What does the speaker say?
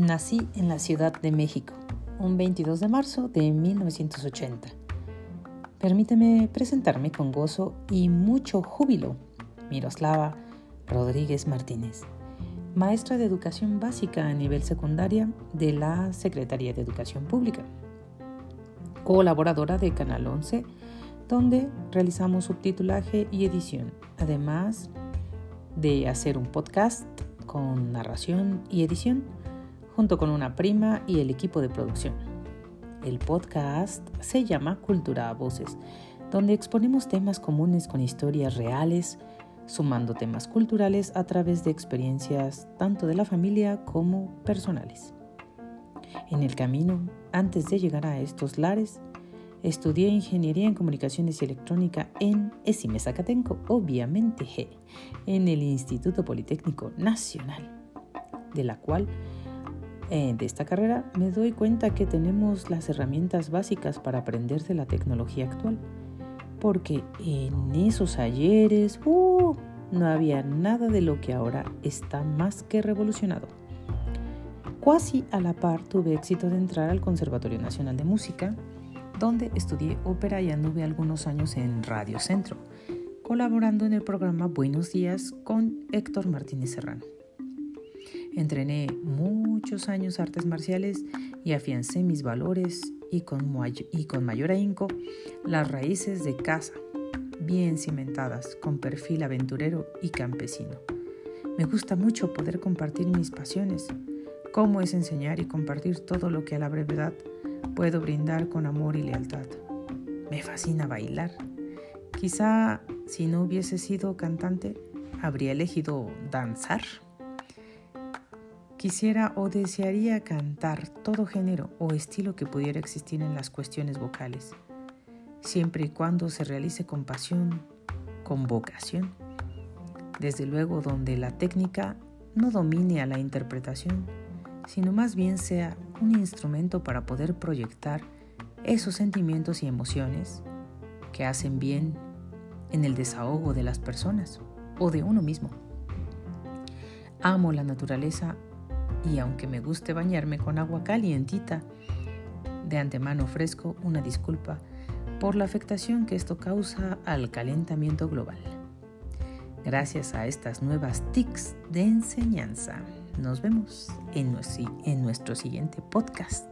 Nací en la Ciudad de México, un 22 de marzo de 1980. Permíteme presentarme con gozo y mucho júbilo. Miroslava Rodríguez Martínez, maestra de educación básica a nivel secundaria de la Secretaría de Educación Pública, colaboradora de Canal 11, donde realizamos subtitulaje y edición, además de hacer un podcast con narración y edición junto con una prima y el equipo de producción. El podcast se llama Cultura a Voces, donde exponemos temas comunes con historias reales, sumando temas culturales a través de experiencias tanto de la familia como personales. En el camino, antes de llegar a estos lares, estudié Ingeniería en Comunicaciones y Electrónica en Esime Zacatenco, obviamente G, en el Instituto Politécnico Nacional, de la cual de esta carrera me doy cuenta que tenemos las herramientas básicas para aprender de la tecnología actual. Porque en esos ayeres uh, no había nada de lo que ahora está más que revolucionado. Cuasi a la par tuve éxito de entrar al Conservatorio Nacional de Música, donde estudié ópera y anduve algunos años en Radio Centro, colaborando en el programa Buenos Días con Héctor Martínez Serrano. Entrené muchos años artes marciales y afiancé mis valores y con, y con mayor ahínco las raíces de casa, bien cimentadas, con perfil aventurero y campesino. Me gusta mucho poder compartir mis pasiones, cómo es enseñar y compartir todo lo que a la brevedad puedo brindar con amor y lealtad. Me fascina bailar. Quizá si no hubiese sido cantante, habría elegido danzar. Quisiera o desearía cantar todo género o estilo que pudiera existir en las cuestiones vocales, siempre y cuando se realice con pasión, con vocación. Desde luego donde la técnica no domine a la interpretación, sino más bien sea un instrumento para poder proyectar esos sentimientos y emociones que hacen bien en el desahogo de las personas o de uno mismo. Amo la naturaleza y aunque me guste bañarme con agua calientita, de antemano ofrezco una disculpa por la afectación que esto causa al calentamiento global. Gracias a estas nuevas TICs de enseñanza. Nos vemos en en nuestro siguiente podcast.